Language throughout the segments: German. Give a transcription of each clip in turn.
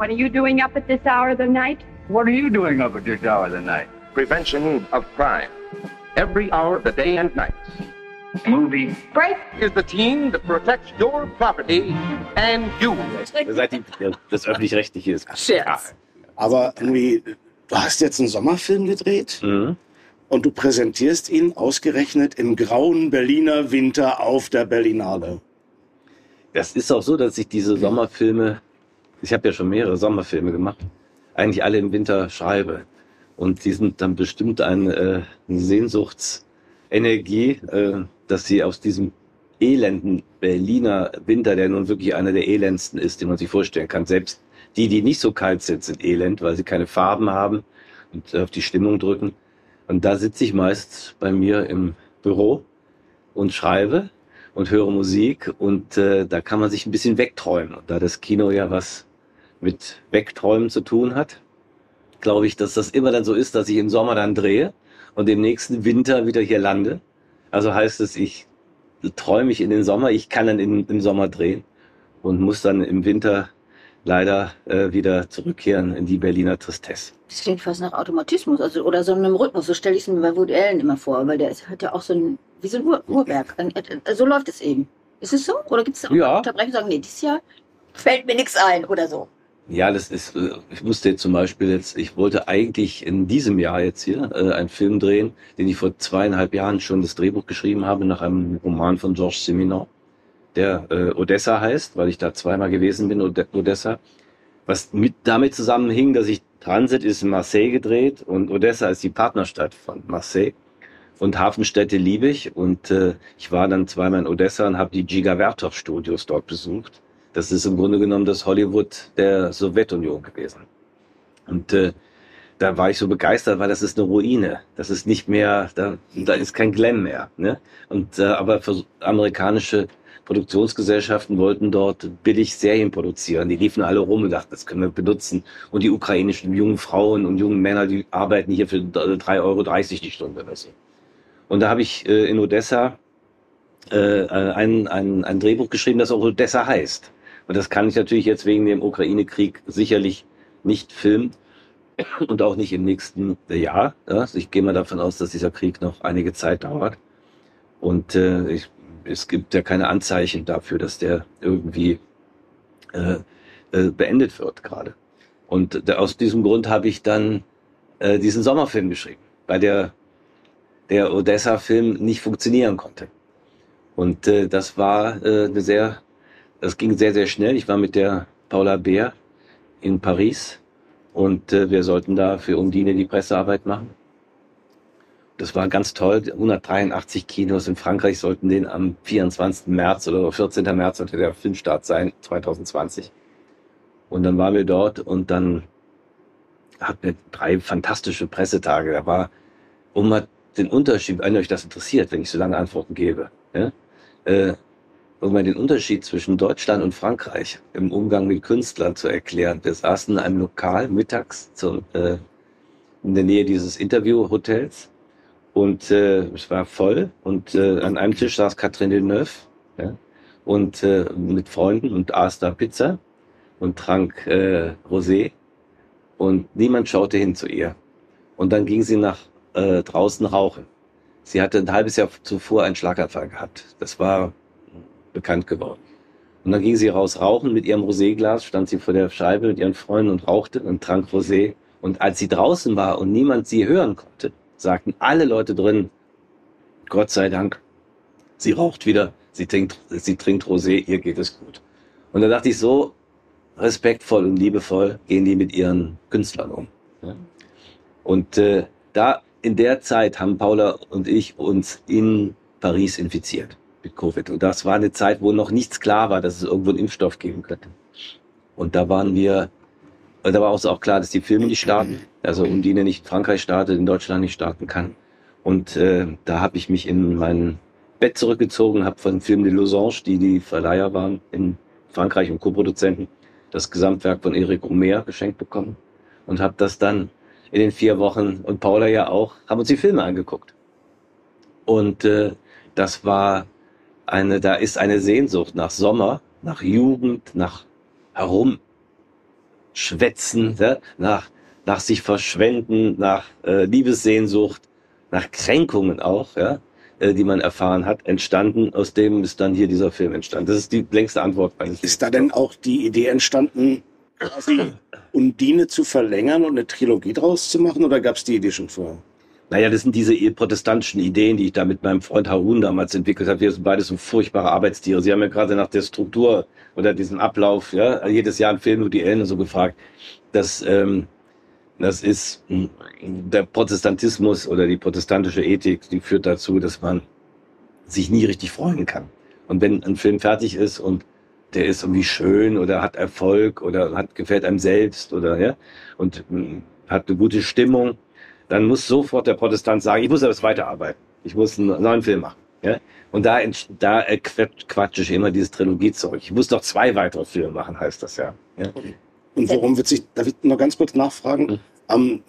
What are you doing up at this hour of the night? What are you doing up at this hour of the night? Prevention of crime. Every hour of the day and night. Movie. Break. Is the team that protects your property and you. Seit das öffentlich-rechtliche ist. Scherz. Aber irgendwie, du hast jetzt einen Sommerfilm gedreht Mhm. und du präsentierst ihn ausgerechnet im grauen Berliner Winter auf der Berlinale. Das ist auch so, dass ich diese Sommerfilme, ich habe ja schon mehrere Sommerfilme gemacht, eigentlich alle im Winter schreibe. Und die sind dann bestimmt eine, äh, eine Sehnsuchtsenergie, äh, dass sie aus diesem elenden Berliner Winter, der nun wirklich einer der elendsten ist, den man sich vorstellen kann. Selbst die, die nicht so kalt sind, sind elend, weil sie keine Farben haben und auf die Stimmung drücken. Und da sitze ich meist bei mir im Büro und schreibe und höre Musik und äh, da kann man sich ein bisschen wegträumen. Und da das Kino ja was mit Wegträumen zu tun hat, glaube ich, dass das immer dann so ist, dass ich im Sommer dann drehe und im nächsten Winter wieder hier lande. Also heißt es, ich träume ich in den Sommer, ich kann dann in, im Sommer drehen und muss dann im Winter leider äh, wieder zurückkehren in die Berliner Tristesse. Das klingt fast nach Automatismus also, oder so einem Rhythmus. So stelle ich es mir bei Woody Allen immer vor, weil der ist, hat ja auch so ein, wie so ein Uhr, Uhrwerk. Ein- äh, So läuft es eben. Ist es so? Oder gibt es da Ja. Unterbrechungen sagen, nee, dieses Jahr fällt mir nichts ein oder so? Ja, das ist, äh, ich musste jetzt zum Beispiel jetzt, ich wollte eigentlich in diesem Jahr jetzt hier äh, einen Film drehen, den ich vor zweieinhalb Jahren schon das Drehbuch geschrieben habe, nach einem Roman von Georges Simenon, der äh, Odessa heißt, weil ich da zweimal gewesen bin, Ode- Odessa. Was mit damit zusammenhing, dass ich Transit ist in Marseille gedreht und Odessa ist die Partnerstadt von Marseille. Und Hafenstädte liebe ich. Und äh, ich war dann zweimal in Odessa und habe die Giga Vertov Studios dort besucht. Das ist im Grunde genommen das Hollywood der Sowjetunion gewesen. Und äh, da war ich so begeistert, weil das ist eine Ruine. Das ist nicht mehr, da, da ist kein Glam mehr. Ne? Und äh, aber für amerikanische Produktionsgesellschaften wollten dort billig Serien produzieren. Die liefen alle rum und dachten, das können wir benutzen. Und die ukrainischen jungen Frauen und jungen Männer, die arbeiten hier für 3,30 Euro die Stunde oder so. Und da habe ich äh, in Odessa äh, ein, ein, ein Drehbuch geschrieben, das auch Odessa heißt. Und das kann ich natürlich jetzt wegen dem Ukraine-Krieg sicherlich nicht filmen und auch nicht im nächsten Jahr. Ja? Also ich gehe mal davon aus, dass dieser Krieg noch einige Zeit dauert. Und äh, ich, es gibt ja keine Anzeichen dafür, dass der irgendwie äh, äh, beendet wird gerade. Und da, aus diesem Grund habe ich dann äh, diesen Sommerfilm geschrieben, weil der, der Odessa-Film nicht funktionieren konnte. Und äh, das war äh, eine sehr, das ging sehr, sehr schnell. Ich war mit der Paula Beer in Paris und äh, wir sollten da für Undine die Pressearbeit machen. Das war ganz toll. 183 Kinos in Frankreich sollten den am 24. März oder 14. März sollte der Filmstart sein, 2020. Und dann waren wir dort und dann hatten wir drei fantastische Pressetage. Da war, um den Unterschied, wenn euch das interessiert, wenn ich so lange Antworten gebe, ja, äh, um mal den Unterschied zwischen Deutschland und Frankreich im Umgang mit Künstlern zu erklären. Wir saßen in einem Lokal mittags zum, äh, in der Nähe dieses Interviewhotels und äh, es war voll und äh, an einem Tisch saß Catherine Deneuve ja, und äh, mit Freunden und aß da Pizza und trank äh, Rosé und niemand schaute hin zu ihr. Und dann ging sie nach äh, draußen rauchen. Sie hatte ein halbes Jahr zuvor einen Schlaganfall gehabt. Das war bekannt geworden. Und dann ging sie raus rauchen mit ihrem Roséglas, stand sie vor der Scheibe mit ihren Freunden und rauchte und trank Rosé. Und als sie draußen war und niemand sie hören konnte, sagten alle Leute drin, Gott sei Dank, sie raucht wieder, sie trinkt, sie trinkt Rosé, ihr geht es gut. Und da dachte ich so, respektvoll und liebevoll gehen die mit ihren Künstlern um. Und äh, da in der Zeit haben Paula und ich uns in Paris infiziert mit Covid. Und das war eine Zeit, wo noch nichts klar war, dass es irgendwo einen Impfstoff geben könnte. Und da waren wir, und da war uns auch klar, dass die Filme nicht starten. Also Undine nicht in Frankreich startet, in Deutschland nicht starten kann. Und äh, da habe ich mich in mein Bett zurückgezogen, habe von Film de Losange, die die Verleiher waren in Frankreich und Co-Produzenten, das Gesamtwerk von Eric Romer geschenkt bekommen und habe das dann in den vier Wochen und Paula ja auch, haben uns die Filme angeguckt. Und äh, das war eine, da ist eine Sehnsucht nach Sommer, nach Jugend, nach herum Schwätzen, ja, nach, nach sich verschwenden, nach äh, Liebessehnsucht, nach Kränkungen auch, ja, äh, die man erfahren hat, entstanden. Aus dem ist dann hier dieser Film entstanden. Das ist die längste Antwort. eigentlich. Ist da denn auch die Idee entstanden, quasi Undine zu verlängern und eine Trilogie draus zu machen? Oder gab es die Idee schon vorher? Naja, das sind diese protestantischen Ideen, die ich da mit meinem Freund Harun damals entwickelt habe. Wir sind beide so furchtbare Arbeitstiere. Sie haben ja gerade nach der Struktur oder diesem Ablauf, ja, jedes Jahr ein Film über die Ellen so gefragt. Das, ähm, das ist mh, der Protestantismus oder die protestantische Ethik, die führt dazu, dass man sich nie richtig freuen kann. Und wenn ein Film fertig ist und der ist irgendwie schön oder hat Erfolg oder hat gefällt einem selbst oder ja und mh, hat eine gute Stimmung, dann muss sofort der Protestant sagen, ich muss aber weiterarbeiten. Ich muss einen neuen Film machen. Ja? Und da, da äh, quat- quatsche ich immer dieses Trilogiezeug. Ich muss doch zwei weitere Filme machen, heißt das ja. ja? Und worum wird sich, darf ich noch ganz kurz nachfragen? Ähm,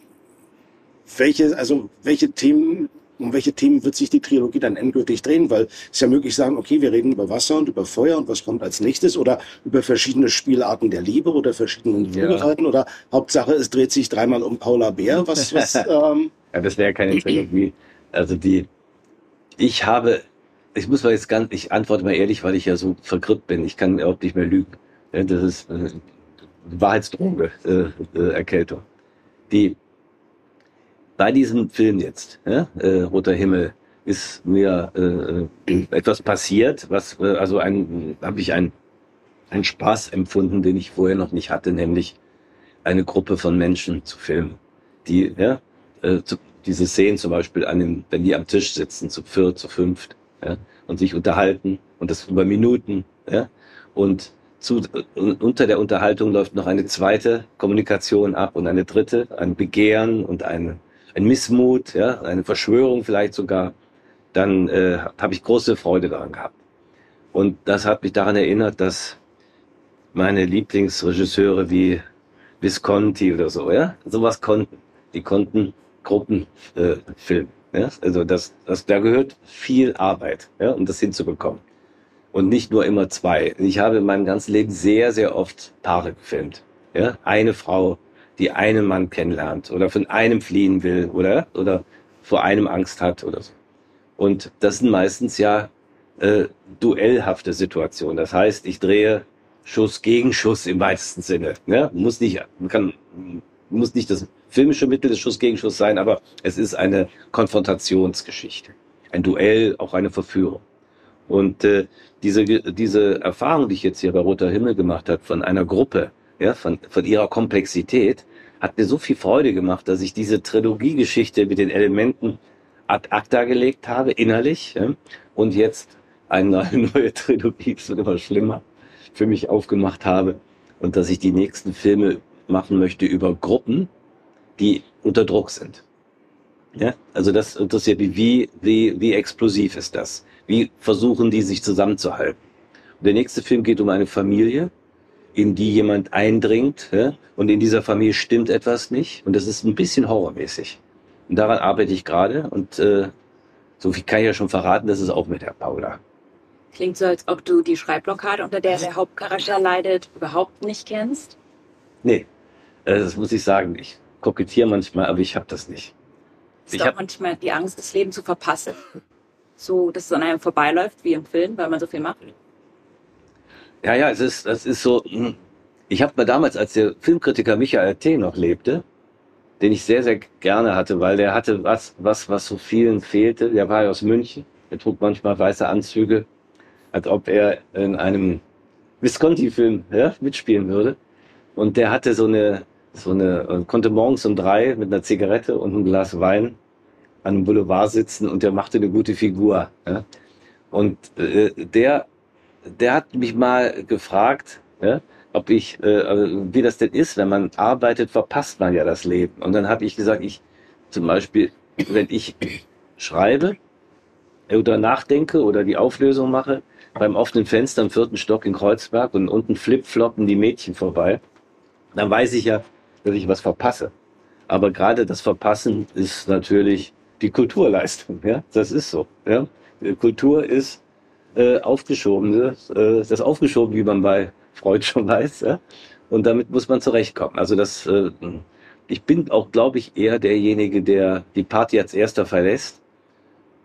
welche, also welche Themen, um welche Themen wird sich die Trilogie dann endgültig drehen? Weil es ist ja möglich sagen, okay, wir reden über Wasser und über Feuer und was kommt als nächstes oder über verschiedene Spielarten der Liebe oder verschiedene Ja. Vogelarten oder Hauptsache es dreht sich dreimal um Paula Bär. Was, was, ähm, Ja, das wäre ja keine Trilogie. Also die, ich habe, ich muss mal jetzt ganz, ich antworte mal ehrlich, weil ich ja so vergrippt bin. Ich kann überhaupt nicht mehr lügen. Ja, das ist äh, Wahrheitsdroge, äh, äh, Erkältung. Die, bei diesem Film jetzt, ja, äh, Roter Himmel, ist mir äh, äh, etwas passiert, was, äh, also ein, habe ich ein, einen Spaß empfunden, den ich vorher noch nicht hatte, nämlich eine Gruppe von Menschen zu filmen, die, ja, äh, zu, diese Szenen zum Beispiel an dem, wenn die am Tisch sitzen, zu viert, zu fünft, ja, und sich unterhalten und das über Minuten, ja, und zu, äh, unter der Unterhaltung läuft noch eine zweite Kommunikation ab und eine dritte, ein Begehren und ein, ein Missmut, ja, eine Verschwörung vielleicht sogar, dann äh, habe ich große Freude daran gehabt. Und das hat mich daran erinnert, dass meine Lieblingsregisseure wie Visconti oder so, ja, sowas konnten. Die konnten Gruppen äh, filmen. Ja? Also das, das, da gehört viel Arbeit, ja, um das hinzubekommen. Und nicht nur immer zwei. Ich habe in meinem ganzen Leben sehr, sehr oft Paare gefilmt. Ja? Eine Frau, die einen Mann kennenlernt oder von einem fliehen will oder, oder vor einem Angst hat oder so. Und das sind meistens ja äh, duellhafte Situationen. Das heißt, ich drehe Schuss gegen Schuss im weitesten Sinne. Ja? Muss nicht, kann, muss nicht das filmische Mittel des Schuss gegen Schuss sein, aber es ist eine Konfrontationsgeschichte. Ein Duell, auch eine Verführung. Und äh, diese, diese Erfahrung, die ich jetzt hier bei Roter Himmel gemacht habe, von einer Gruppe, ja, von, von ihrer Komplexität, hat mir so viel Freude gemacht, dass ich diese Trilogiegeschichte mit den Elementen ad acta gelegt habe, innerlich, und jetzt eine neue Trilogie, es wird immer schlimmer, für mich aufgemacht habe und dass ich die nächsten Filme machen möchte über Gruppen, die unter Druck sind. Ja, also das interessiert mich, wie, wie, wie explosiv ist das? Wie versuchen die sich zusammenzuhalten? Und der nächste Film geht um eine Familie, in die jemand eindringt, ja, und in dieser Familie stimmt etwas nicht, und das ist ein bisschen horrormäßig. Und daran arbeite ich gerade, und äh, so viel kann ich ja schon verraten, das ist auch mit der Paula. Klingt so, als ob du die Schreibblockade, unter der der Hauptcharakter leidet, überhaupt nicht kennst. Nee, äh, das muss ich sagen. Ich kokettiere manchmal, aber ich habe das nicht. Ist Ich auch hab- manchmal die Angst, das Leben zu verpassen. So, dass es an einem vorbeiläuft, wie im Film, weil man so viel macht. Ja, ja, es ist, das ist so. hm. Ich habe mal damals, als der Filmkritiker Michael T. noch lebte, den ich sehr, sehr gerne hatte, weil der hatte was, was, was so vielen fehlte. Der war ja aus München. Er trug manchmal weiße Anzüge, als ob er in einem Visconti-Film ja, mitspielen würde. Und der hatte so eine, so eine, konnte morgens um drei mit einer Zigarette und einem Glas Wein an einem Boulevard sitzen und der machte eine gute Figur. Ja? Und äh, der, der hat mich mal gefragt, ja, ob ich, äh, also wie das denn ist, wenn man arbeitet, verpasst man ja das Leben. Und dann habe ich gesagt, ich zum Beispiel, wenn ich schreibe oder nachdenke oder die Auflösung mache, beim offenen Fenster im vierten Stock in Kreuzberg und unten flipfloppen die Mädchen vorbei, dann weiß ich ja, dass ich was verpasse. Aber gerade das Verpassen ist natürlich die Kulturleistung. Ja, das ist so. Ja, Kultur ist äh, aufgeschoben, äh, das aufgeschoben, wie man bei Freud schon weiß. Ja? Und damit muss man zurechtkommen. Also das, äh, ich bin auch, glaube ich, eher derjenige, der die Party als erster verlässt.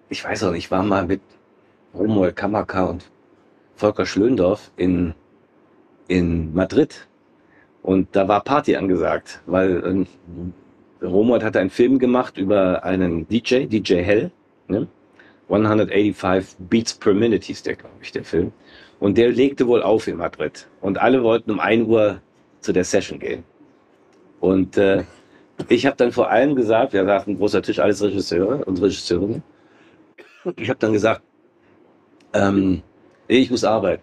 Ich weiß auch nicht, ich war mal mit Romuald Kamaka und Volker Schlöndorff in, in Madrid. Und da war Party angesagt, weil ähm, Romuald hatte einen Film gemacht über einen DJ, DJ Hell. Ne? 185 Beats per Minute hieß der, glaube ich, der Film. Und der legte wohl auf in Madrid. Und alle wollten um 1 Uhr zu der Session gehen. Und äh, ich habe dann vor allem gesagt, wir saßen ein großer Tisch, alles Regisseure und Regisseurinnen. Ich habe dann gesagt, ähm, ich muss arbeiten.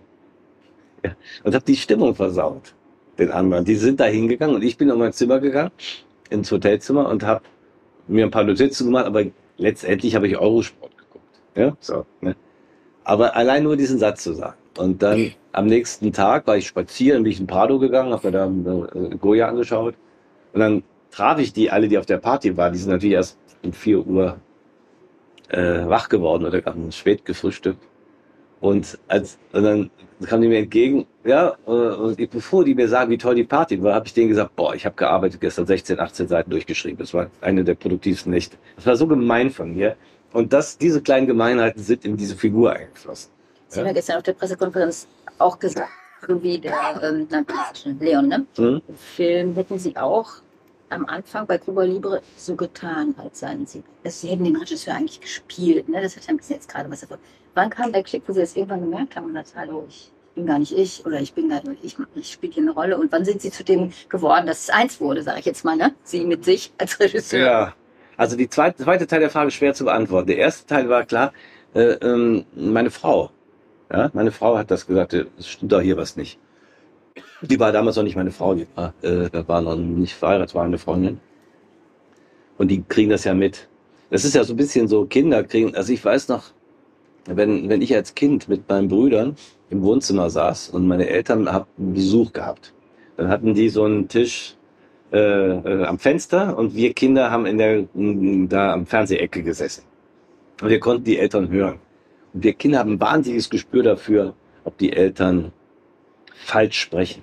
Ja. Und habe die Stimmung versaut, den anderen. Die sind da hingegangen und ich bin in mein Zimmer gegangen, ins Hotelzimmer und habe mir ein paar Notizen gemacht, aber letztendlich habe ich geguckt. Ja, so. Ne? Aber allein nur diesen Satz zu sagen. Und dann am nächsten Tag war ich spazieren, bin ich in Prado gegangen, habe mir da äh, Goya angeschaut. Und dann traf ich die alle, die auf der Party waren. Die sind natürlich erst um 4 Uhr äh, wach geworden oder haben spät gefrühstückt. Und, als, und dann kamen die mir entgegen, ja, äh, und ich, bevor die mir sagen, wie toll die Party war, habe ich denen gesagt, boah, ich habe gearbeitet gestern 16, 18 Seiten durchgeschrieben. Das war eine der produktivsten Nächte. Das war so gemein von mir. Und das, diese kleinen Gemeinheiten sind in diese Figur eingeflossen. Sie haben ja gestern auf der Pressekonferenz auch gesagt, wie der ähm, Leon, ne? Mhm. Im Film hätten Sie auch am Anfang bei Cuba Libre so getan, als seien Sie. Das, Sie hätten den Regisseur eigentlich gespielt, ne? Das hat ja jetzt gerade was davon. Wann kam der Klick, wo Sie das irgendwann gemerkt haben und das, hallo, ich bin gar nicht ich oder ich bin gar nicht, ich, ich spiele hier eine Rolle. Und wann sind Sie zu dem geworden, dass es eins wurde, sage ich jetzt mal, ne? Sie mit sich als Regisseur. Ja, also die zweite, zweite Teil der Frage ist schwer zu beantworten. Der erste Teil war klar, äh, ähm, meine Frau. Ja, meine Frau hat das gesagt, äh, es stimmt doch hier was nicht. Die war damals noch nicht meine Frau, die war, äh, war noch nicht verheiratet, war eine Freundin. Und die kriegen das ja mit. Das ist ja so ein bisschen so, Kinder kriegen, also ich weiß noch, wenn, wenn ich als Kind mit meinen Brüdern im Wohnzimmer saß und meine Eltern haben Besuch gehabt, dann hatten die so einen Tisch äh, äh, am Fenster und wir Kinder haben in der, da am Fernsehecke gesessen. Und wir konnten die Eltern hören. Und wir Kinder haben ein wahnsinniges Gespür dafür, ob die Eltern falsch sprechen.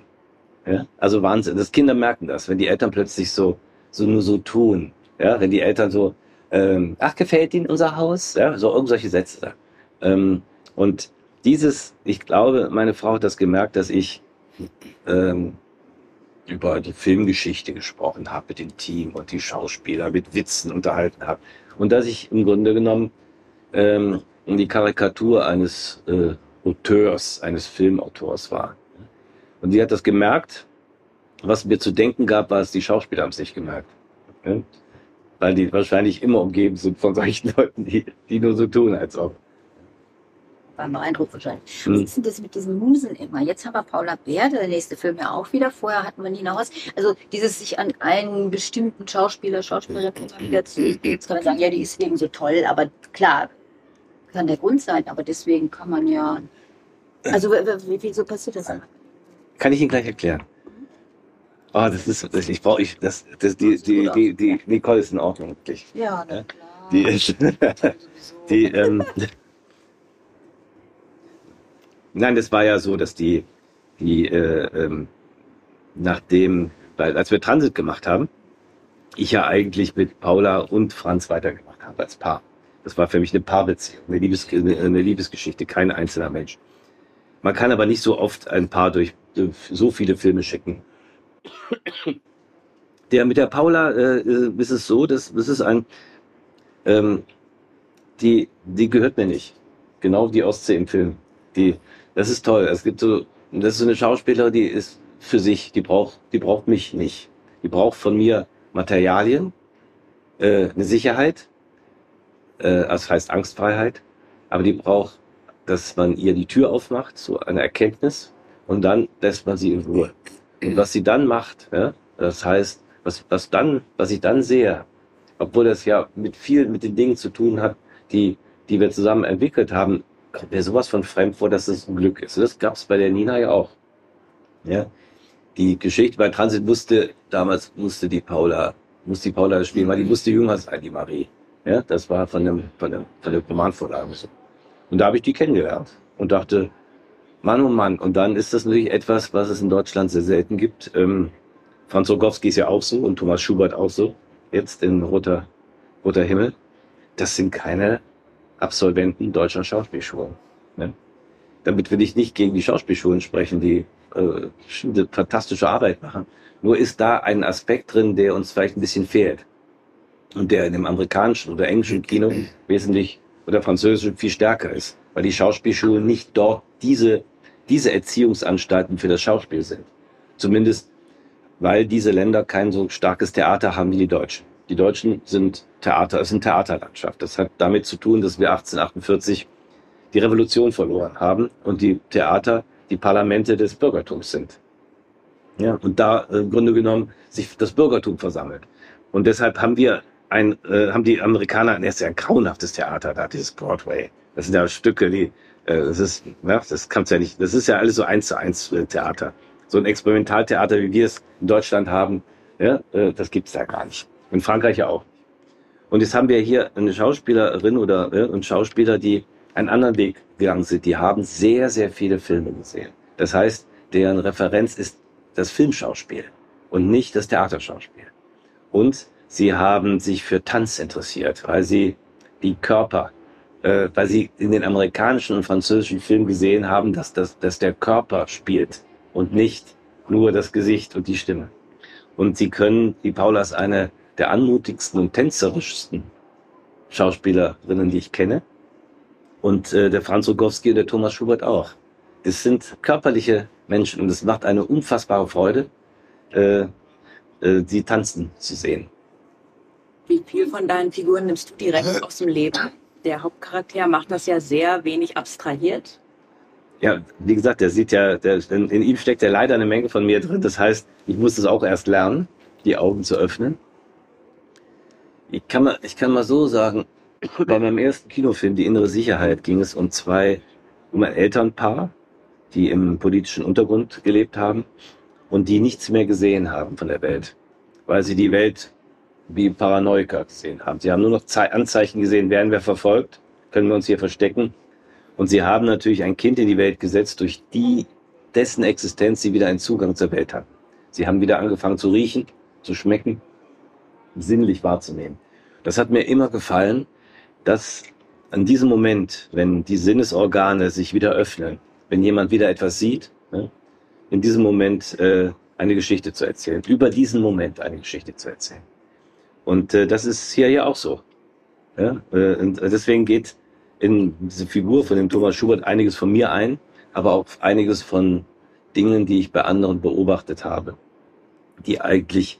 Ja? Also Wahnsinn. Das Kinder merken das, wenn die Eltern plötzlich so, so nur so tun. Ja? Wenn die Eltern so, ähm, ach, gefällt Ihnen unser Haus? Ja? So irgendwelche Sätze sagen. Ähm, und dieses, ich glaube, meine Frau hat das gemerkt, dass ich ähm, über die Filmgeschichte gesprochen habe mit dem Team und die Schauspieler mit Witzen unterhalten habe. Und dass ich im Grunde genommen ähm, die Karikatur eines äh, Auteurs, eines Filmautors war. Und sie hat das gemerkt. Was mir zu denken gab, war es, die Schauspieler haben es nicht gemerkt. Ja? Weil die wahrscheinlich immer umgeben sind von solchen Leuten, die, die nur so tun, als ob. War beeindruckt wahrscheinlich. Hm. Wie ist denn das mit diesen Musen immer? Jetzt haben wir Paula Bär, der nächste Film ja auch wieder. Vorher hatten wir Nina Hoss. Also dieses sich an einen bestimmten Schauspieler, Schauspielerin immer wieder zu, jetzt kann man sagen, ja, die ist eben so toll, aber klar, kann der Grund sein, aber deswegen kann man ja, also wieso passiert das? Kann ich Ihnen gleich erklären. Oh, das ist, das, ich brauche, ich, das, das, die, die, die, die Nicole ist in Ordnung, wirklich. Ja, Ja. na klar. Die ist, die, ähm, nein, das war ja so, dass die, die, äh, ähm, nachdem, weil, als wir Transit gemacht haben, ich ja eigentlich mit Paula und Franz weitergemacht habe als Paar. Das war für mich eine Paarbeziehung, eine, Liebes, eine Liebesgeschichte, kein einzelner Mensch. Man kann aber nicht so oft ein Paar durch durch so viele Filme schicken. Der mit der Paula äh, äh, ist es so, dass das ist ein, ähm, die, die gehört mir nicht. Genau die Ostsee im Film. Die, das ist toll. Es gibt so, das ist so eine Schauspielerin, die ist für sich, die braucht, die braucht mich nicht. Die braucht von mir Materialien, äh, eine Sicherheit, äh, das heißt Angstfreiheit, aber die braucht, dass man ihr die Tür aufmacht, so eine Erkenntnis, und dann lässt man sie in Ruhe. Und was sie dann macht, ja, das heißt, was, was dann, was ich dann sehe, obwohl das ja mit viel mit den Dingen zu tun hat, die, die wir zusammen entwickelt haben, kommt mir sowas von fremd vor, dass es ein Glück ist. Das gab es bei der Nina ja auch. Ja. Die Geschichte bei Transit musste, damals musste die Paula, musste die Paula spielen, weil die musste jünger sein, die Marie. Ja, das war von dem, von dem, von der Romanvorlage so. Und da habe ich die kennengelernt und dachte, Mann, oh Mann. Und dann ist das natürlich etwas, was es in Deutschland sehr selten gibt. Ähm, Franz Rogowski ist ja auch so und Thomas Schubert auch so. Jetzt in Roter, Roter Himmel. Das sind keine Absolventen deutscher Schauspielschulen. Ne? Damit will ich nicht gegen die Schauspielschulen sprechen, die äh, eine fantastische Arbeit machen. Nur ist da ein Aspekt drin, der uns vielleicht ein bisschen fehlt. Und der in dem amerikanischen oder englischen Kino wesentlich oder französischen viel stärker ist. Weil die Schauspielschulen nicht dort diese, diese Erziehungsanstalten für das Schauspiel sind. Zumindest, weil diese Länder kein so starkes Theater haben wie die Deutschen. Die Deutschen sind Theater, es sind Theaterlandschaft. Das hat damit zu tun, dass wir 1848 die Revolution verloren haben und die Theater die Parlamente des Bürgertums sind. Ja, und da äh, im Grunde genommen sich das Bürgertum versammelt. Und deshalb haben wir ein, äh, haben die Amerikaner ein ein grauenhaftes Theater da, dieses Broadway. Das sind ja Stücke, die, äh, das ist, ja, das kann's ja nicht, das ist ja alles so eins zu eins äh, Theater. So ein Experimentaltheater, wie wir es in Deutschland haben, ja, äh, das gibt's da gar nicht. In Frankreich ja auch. Und jetzt haben wir hier eine Schauspielerin oder äh, einen Schauspieler, die einen anderen Weg gegangen sind. Die haben sehr, sehr viele Filme gesehen. Das heißt, deren Referenz ist das Filmschauspiel und nicht das Theaterschauspiel. Und sie haben sich für Tanz interessiert, weil sie die Körper, äh, weil sie in den amerikanischen und französischen Filmen gesehen haben, dass, das, dass der Körper spielt und nicht nur das Gesicht und die Stimme. Und sie können, die Paula ist eine der anmutigsten und tänzerischsten Schauspielerinnen, die ich kenne. Und äh, der Franz Rogowski und der Thomas Schubert auch. Das sind körperliche Menschen und es macht eine unfassbare Freude, äh, äh, sie tanzen zu sehen. Wie viel von deinen Figuren nimmst du direkt aus dem Leben? Der Hauptcharakter macht das ja sehr wenig abstrahiert. Ja, wie gesagt, der sieht ja, der, in, in ihm steckt ja leider eine Menge von mir drin. Das heißt, ich muss es auch erst lernen, die Augen zu öffnen. Ich kann mal, ich kann mal so sagen, bei meinem ersten Kinofilm, Die innere Sicherheit, ging es um zwei, um ein Elternpaar, die im politischen Untergrund gelebt haben und die nichts mehr gesehen haben von der Welt, weil sie die Welt wie Paranoiker gesehen haben. Sie haben nur noch Ze Anzeichen gesehen, werden wir verfolgt, können wir uns hier verstecken. Und sie haben natürlich ein Kind in die Welt gesetzt, durch die dessen Existenz sie wieder einen Zugang zur Welt haben. Sie haben wieder angefangen zu riechen, zu schmecken, sinnlich wahrzunehmen. Das hat mir immer gefallen, dass an diesem Moment, wenn die Sinnesorgane sich wieder öffnen, wenn jemand wieder etwas sieht, ne, in diesem Moment äh, eine Geschichte zu erzählen, über diesen Moment eine Geschichte zu erzählen. Und äh, das ist hier ja auch so. Äh, und deswegen geht in diese Figur von dem Thomas Schubert einiges von mir ein, aber auch einiges von Dingen, die ich bei anderen beobachtet habe, die eigentlich,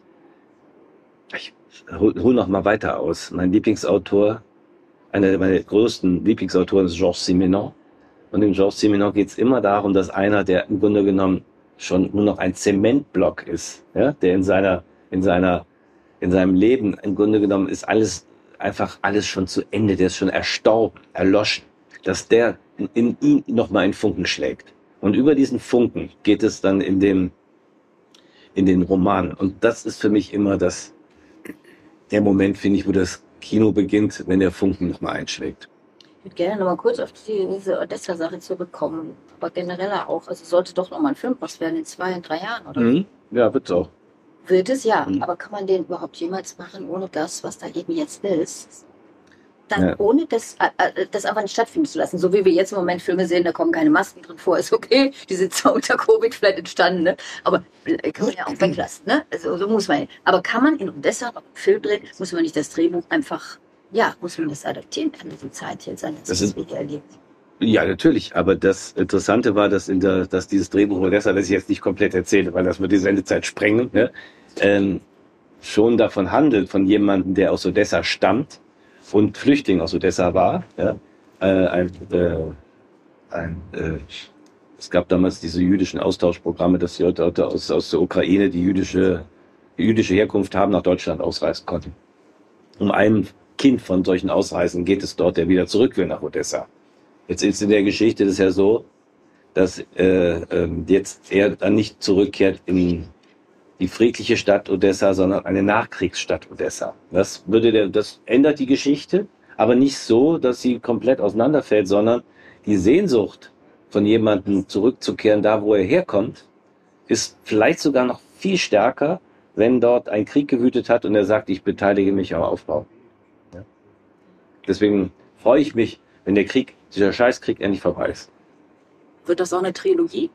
ich hol, hol noch mal weiter aus. Mein Lieblingsautor einer meiner größten Lieblingsautoren ist Georges Simenon. Und in Georges Simenon geht es immer darum, dass einer, der im Grunde genommen schon nur noch ein Zementblock ist, ja, der in seiner, in seiner, in seinem Leben im Grunde genommen ist alles einfach alles schon zu Ende, der ist schon erstorben, erloschen, dass der in ihm nochmal einen Funken schlägt. Und über diesen Funken geht es dann in dem, in den Roman. Und das ist für mich immer das, der Moment, finde ich, wo das Kino beginnt, wenn der Funken nochmal einschlägt. Ich würde gerne nochmal kurz auf die, diese Odessa-Sache zurückkommen. Aber generell auch. Also sollte doch nochmal ein Film was werden in zwei, in drei Jahren, oder? Mhm. Ja, wird's auch. Wird es ja. Mhm. Aber kann man den überhaupt jemals machen, ohne das, was da eben jetzt ist? Dann Ja. ohne das, äh, äh, das einfach nicht stattfinden zu lassen. So wie wir jetzt im Moment Filme sehen, da kommen keine Masken drin vor. Ist okay. Die sind zwar unter Covid vielleicht entstanden, ne? Aber äh, kann man ja auch weglassen, ne? Also, so muss man. Aber kann man in Odessa noch einen Film drehen, muss man nicht das Drehbuch einfach, ja, muss man das adaptieren an diese Zeit jetzt, an das, Das ist- wir erleben. Ja, natürlich. Aber das Interessante war, dass, in der, dass dieses Drehbuch Odessa, das ich jetzt nicht komplett erzähle, weil das wird die Sendezeit sprengen, ne? ähm, schon davon handelt, von jemandem, der aus Odessa stammt und Flüchtling aus Odessa war. Ja? Äh, ein, äh, ein, äh, es gab damals diese jüdischen Austauschprogramme, dass die Leute aus, aus der Ukraine, die jüdische, jüdische Herkunft haben, nach Deutschland ausreisen konnten. Um ein Kind von solchen Ausreisen geht es dort, der wieder zurück will nach Odessa. Jetzt ist in der Geschichte das ja so, dass äh, ähm, jetzt er dann nicht zurückkehrt in die friedliche Stadt Odessa, sondern eine Nachkriegsstadt Odessa. Das würde der, das ändert die Geschichte, aber nicht so, dass sie komplett auseinanderfällt, sondern die Sehnsucht von jemandem zurückzukehren, da wo er herkommt, ist vielleicht sogar noch viel stärker, wenn dort ein Krieg gewütet hat und er sagt, ich beteilige mich am Aufbau. Ja. Deswegen freue ich mich, wenn der Krieg, dieser Scheißkrieg endlich vorbei ist. Wird das auch eine Trilogie?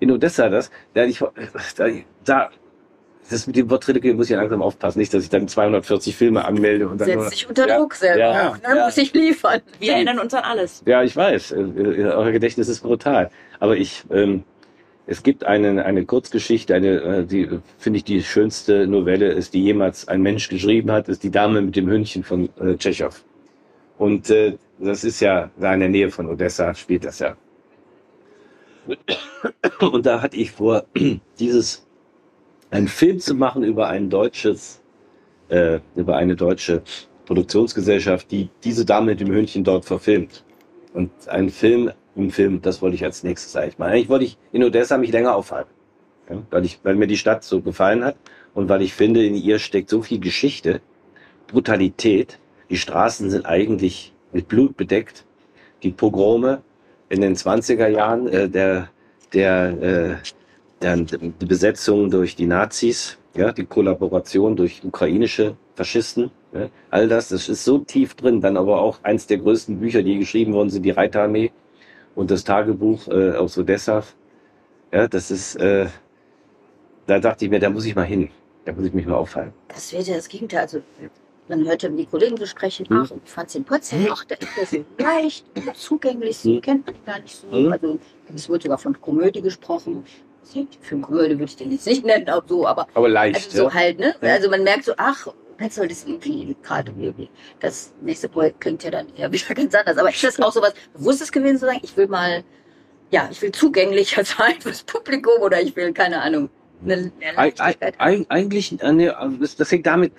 In Odessa, das, da, da das mit dem Wort Trilogie muss ich langsam aufpassen, nicht, dass ich dann 240 Filme anmelde und dann Setzt sich unter Ja, Druck selber ja, auch, ne? ja. Muss ich liefern. Wir erinnern uns an alles. Ja, ich weiß. Äh, äh, Euer Gedächtnis ist brutal. Aber ich, ähm, es gibt eine, eine Kurzgeschichte, eine, äh, die finde ich die schönste Novelle ist, die jemals ein Mensch geschrieben hat, ist die Dame mit dem Hündchen von äh, Tschechow. Und äh, das ist ja da in der Nähe von Odessa, spielt das ja. Und da hatte ich vor, dieses einen Film zu machen über ein deutsches, äh, über eine deutsche Produktionsgesellschaft, die diese Dame mit dem Hündchen dort verfilmt. Und ein Film, ein Film, das wollte ich als nächstes eigentlich mal. Eigentlich wollte ich in Odessa mich länger aufhalten. Ja, weil, ich, weil mir die Stadt so gefallen hat und weil ich finde, in ihr steckt so viel Geschichte, Brutalität. Die Straßen sind eigentlich mit Blut bedeckt. Die Pogrome in den 20er Jahren, äh, der, der, äh, der, die Besetzung durch die Nazis, ja, die Kollaboration durch ukrainische Faschisten, ja, all das, das ist so tief drin. Dann aber auch eins der größten Bücher, die geschrieben worden sind, die Reiterarmee und das Tagebuch äh, aus Odessa. Ja, das ist, äh, da dachte ich mir, da muss ich mal hin. Da muss ich mich mal aufhalten. Das wäre ja das Gegenteil. Also, man hörte die Kollegen besprechen, Mhm. ach, und Franz in Potsdam, ach, da ist leicht, zugänglich, sie Mhm. kennt man gar nicht so. Mhm. Also, es wird sogar von Komödie gesprochen. Komödie würde ich den jetzt nicht nennen, aber so, aber Aber leicht. also so halt, ne? Ja. Also man merkt so, ach, Petzold ist irgendwie gerade irgendwie. Das nächste Projekt klingt ja dann eher wieder ganz anders. Aber ist das auch sowas Bewusstes gewesen zu sagen, ich will mal, ja, ich will zugänglicher sein fürs Publikum oder ich will, keine Ahnung, eine, Leichtigkeit. eig- Eigentlich, also das, das hängt damit,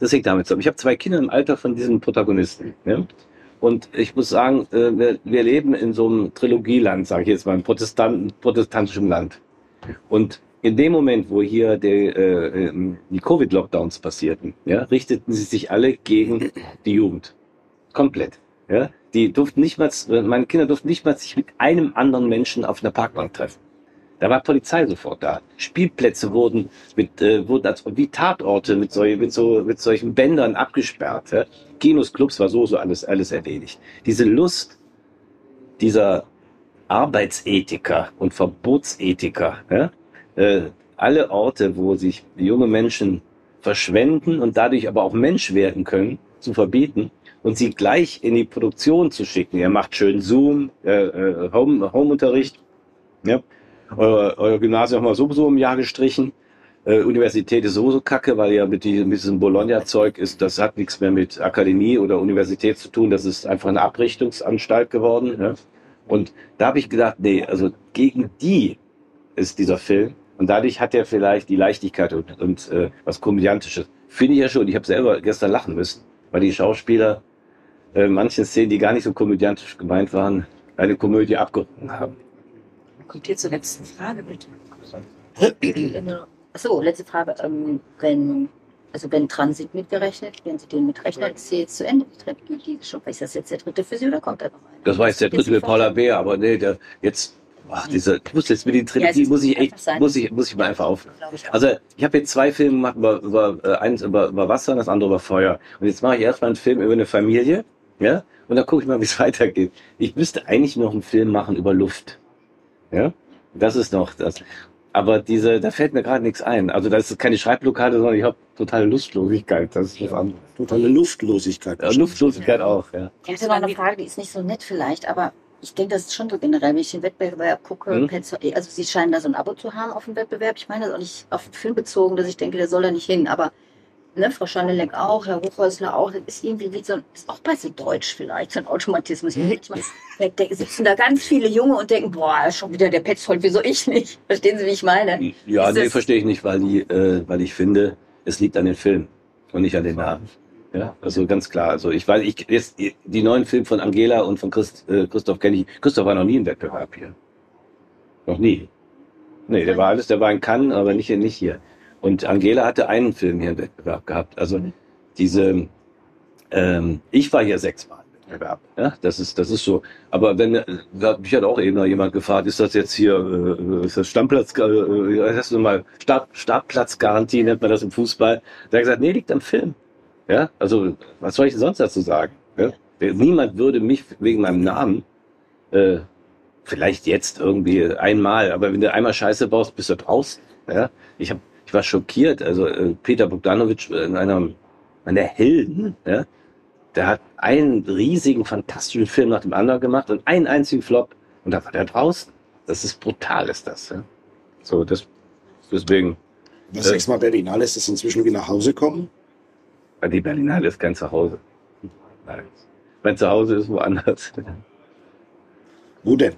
das hängt damit zusammen. Ich habe zwei Kinder im Alter von diesem Protagonisten. Ja? Und ich muss sagen, äh, wir, wir leben in so einem Trilogieland, sage ich jetzt mal, einem Protestanten, protestantischem Land. Und in dem Moment, wo hier der, äh, ähm, die Covid-Lockdowns passierten, ja, richteten sie sich alle gegen die Jugend. Komplett. Ja? Die durften nicht mal, meine Kinder durften nicht mal sich mit einem anderen Menschen auf einer Parkbank treffen. Da war Polizei sofort da. Spielplätze wurden mit äh, wurden als wie Tatorte mit, so, mit so mit solchen Bändern abgesperrt. Ja? Kinos, Clubs war so so alles alles erledigt. Diese Lust dieser Arbeitsethiker und Verbotsethiker, ja? äh, alle Orte, wo sich junge Menschen verschwenden und dadurch aber auch Mensch werden können, zu verbieten und sie gleich in die Produktion zu schicken. Ihr macht schön Zoom, äh, äh, Home, Home-Unterricht. Ja? Euer, euer Gymnasium haben wir sowieso im Jahr gestrichen. Äh, Universität ist sowieso kacke, weil ja mit, die, mit diesem Bologna-Zeug ist, das hat nichts mehr mit Akademie oder Universität zu tun. Das ist einfach eine Abrichtungsanstalt geworden. Ja? Und da habe ich gedacht, nee, also gegen die ist dieser Film. Und dadurch hat er vielleicht die Leichtigkeit und, und äh, was Komödiantisches. Finde ich ja schon. Ich habe selber gestern lachen müssen, weil die Schauspieler äh, manchen Szenen, die gar nicht so komödiantisch gemeint waren, eine Komödie abgerungen haben. Kommt hier zur letzten Frage, bitte. Achso, letzte Frage. Ähm, wenn, also wenn Transit mitgerechnet, wenn Sie den mitrechnen, ist sie jetzt zu Ende die schon? Ist das jetzt der dritte für Sie oder kommt da noch einer? Das war jetzt der dritte mit Paula Bär, aber nee, der jetzt, ach, dieser, ich muss jetzt mit den Trilogie, Ja, muss ich echt, muss ich, muss ich mal einfach auch. Also ich habe jetzt zwei Filme gemacht, über, über äh, eins über, über Wasser und das andere über Feuer. Und jetzt mache ich erstmal einen Film über eine Familie, ja, und dann gucke ich mal, wie es weitergeht. Ich müsste eigentlich noch einen Film machen über Luft. Ja, das ist noch das. Aber diese, da fällt mir gerade nichts ein. Also das ist keine Schreibblockade, sondern ich habe totale Lustlosigkeit. Das ist was anderes. Totale Luftlosigkeit. Ja, Luftlosigkeit auch, ja. Ich hätte noch eine Frage, die ist nicht so nett vielleicht, aber ich denke, das ist schon so generell, wenn ich den Wettbewerb gucke, Mhm. Also Sie scheinen da so ein Abo zu haben auf den Wettbewerb. Ich meine das auch nicht auf den Film bezogen, dass ich denke, der soll da nicht hin, aber ne, Frau Schandelek auch, Herr Hochhäusler auch, das ist irgendwie wie so ein, ist auch bei so Deutsch vielleicht, so ein Automatismus. Manchmal da sitzen da ganz viele Junge und denken, boah, schon wieder der Petzold, wieso ich nicht? Verstehen Sie, wie ich meine? Ja, Ist nee, verstehe ich nicht, weil die, äh, weil ich finde, es liegt an den Filmen und nicht an den Namen. Ja, also ganz klar. Also ich weiß, ich jetzt die neuen Filme von Angela und von Christ, äh, Christoph kenne ich. Christoph war noch nie im Wettbewerb hier. Noch nie. Nee, der war alles, der war in Cannes, aber nicht, nicht hier. Und Angela hatte einen Film hier im Wettbewerb gehabt. Also diese, ähm, ich war hier sechsmal im Wettbewerb. Ja, das ist, das ist so. Aber wenn, äh, mich hat auch eben noch jemand gefragt, ist das jetzt hier, äh, ist das Stammplatz, äh, äh, hast du mal, Start, Startplatzgarantie nennt man das im Fußball. Da hat gesagt, nee, liegt am Film. Ja, also, was soll ich denn sonst dazu sagen? Ja? Niemand würde mich wegen meinem Namen, äh, vielleicht jetzt irgendwie einmal, aber wenn du einmal Scheiße baust, bist du draußen. Ja? Ich hab, ich war schockiert. Also äh, Peter Bogdanovich äh, in einer meiner Helden, ja, der hat einen riesigen, fantastischen Film nach dem anderen gemacht und einen einzigen Flop und da war der draußen. Das ist brutal, ist das. Ja? So, das, deswegen, Was Äh. sechsmal Berlinale ist das inzwischen wie nach Hause kommen? die Berlinale ist kein Zuhause. Nein. Mein Zuhause ist woanders. Wo denn?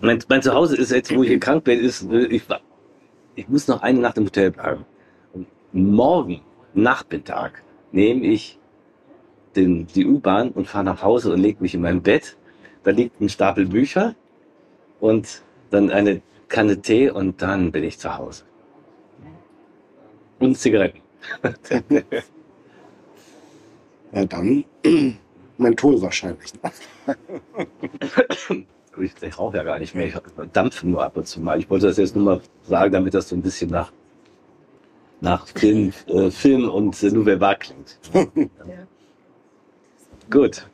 Mein, mein Zuhause ist jetzt, wo ich hier krank bin, ist, ich, war- ich muss noch eine Nacht im Hotel bleiben. Und morgen Nachmittag nehme ich den, die U-Bahn und fahre nach Hause und lege mich in mein Bett. Da liegt ein Stapel Bücher und dann eine Kanne Tee und dann bin ich zu Hause. Und Zigaretten. Ja, dann Menthol wahrscheinlich. Ich, ich rauche ja gar nicht mehr. Ich dampfe nur ab und zu mal. Ich wollte das jetzt nur mal sagen, damit das so ein bisschen nach, nach Film, äh, Film und äh, Nouvelle Vague klingt. Gut.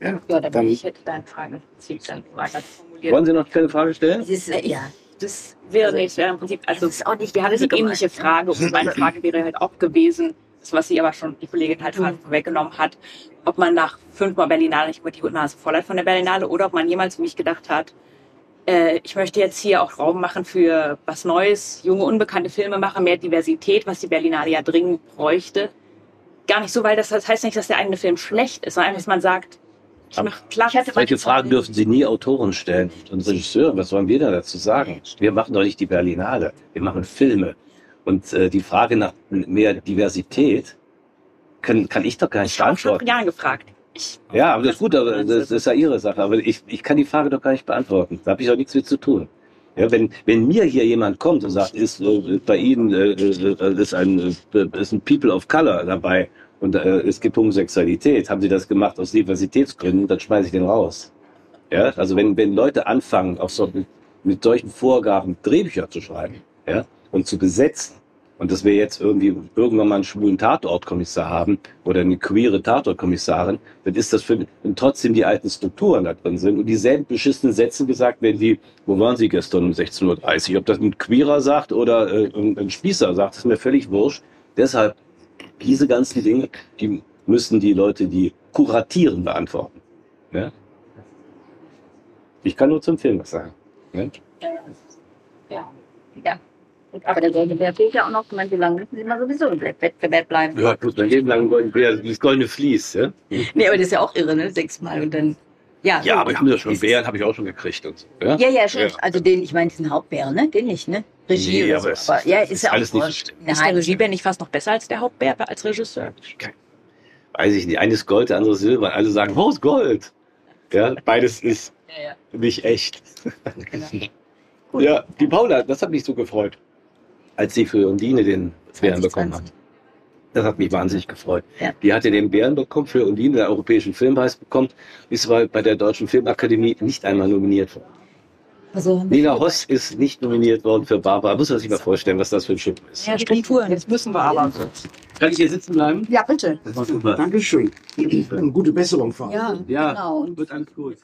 Ja, Ja, dann, Dann- ich hätte deine Frage im Prinzip dann weiter formuliert. Wollen Sie noch keine Frage stellen? Das ist, Äh, ja. Das wäre, das wäre im Prinzip, also Das ist auch nicht wir hatten die ähnliche? Frage und meine Frage wäre halt auch gewesen, das, was sie aber schon die Kollegin halt Mhm. weggenommen hat, ob man nach fünfmal Berlinale nicht über die Nase voll hat von der Berlinale oder ob man jemals für mich gedacht hat, äh, ich möchte jetzt hier auch Raum machen für was Neues, junge, unbekannte Filme machen, mehr Diversität, was die Berlinale ja dringend bräuchte. Gar nicht so, weil das, das heißt nicht, dass der eigene Film schlecht ist, sondern einfach, dass man sagt, ich mache Platz. Ich Solche Fragen dürfen Sie nie Autoren stellen und Regisseure. Was sollen wir da dazu sagen? Wir machen doch nicht die Berlinale. Wir machen Filme. Und äh, die Frage nach mehr Diversität kann, kann ich doch gar nicht ich habe beantworten. Jahren gefragt. Ich, Ja, aber das ist gut, aber das ist ja Ihre Sache. Aber ich, ich kann die Frage doch gar nicht beantworten. Da habe ich auch nichts mit zu tun. Ja, wenn, wenn mir hier jemand kommt und sagt, ist äh, bei Ihnen äh, äh, ist ein äh, ist ein People of Color dabei und äh, es gibt Homosexualität, haben Sie das gemacht aus Diversitätsgründen, dann schmeiße ich den raus. Ja, also wenn wenn Leute anfangen, auch so mit, mit solchen Vorgaben Drehbücher zu schreiben, ja, und zu besetzen, und dass wir jetzt irgendwie irgendwann mal einen schwulen Tatortkommissar haben oder eine queere Tatortkommissarin, dann ist das für wenn trotzdem die alten Strukturen da drin sind und dieselben beschissenen Sätze gesagt werden wie, wo waren Sie gestern um 16.30 Uhr? Ob das ein Queerer sagt oder äh, ein Spießer sagt, ist mir völlig wurscht. Deshalb, diese ganzen Dinge, die müssen die Leute, die kuratieren, beantworten. Ja? Ich kann nur zum Film was sagen. Ne? Ja. Aber der Goldene Bär fehlt ja auch noch. Ich meine, wie lange müssen sie mal sowieso im Wettbewerb bleiben? Ja, gut, mein Leben lang wollen wir das goldene Vlies. Ja, Nee, aber das ist ja auch irre, ne? Sechsmal und dann. Ja, ja so. aber ich muss ja schon Bären, habe ich auch schon gekriegt. Und so, ja? Ja, ja, schon. Ja. Also den, ich meine, diesen Hauptbär, ne? Den nicht, ne? Regie Nee, oder aber so. es- Aber, ja, ist ist ja auch alles nicht so wurscht. schlimm. ist der Nein. Regiebär nicht fast noch besser als der Hauptbär als Regisseur? Weiß ich nicht. Eines Gold, der andere Silber. Alle sagen, wo ist Gold? Ja, beides ist Ja, ja. nicht echt. ja, die Paula, das hat mich so gefreut. Als sie für Undine den Bären bekommen hat. 2020. Das hat mich wahnsinnig gefreut. Ja. Die hatte den Bären bekommen für Undine, den Europäischen Filmpreis bekommen, ist aber bei der Deutschen Filmakademie nicht einmal nominiert worden. Also, Nina Hoss ist nicht nominiert worden für Barbara. Muss man sich mal vorstellen, was das für ein Schiff ist. Ja, Strukturen, jetzt müssen wir aber. Kann ich hier sitzen bleiben? ja, bitte. Das war super. Dankeschön. Gute Besserung vor allem. Ja, Ja, genau. Wird alles gut.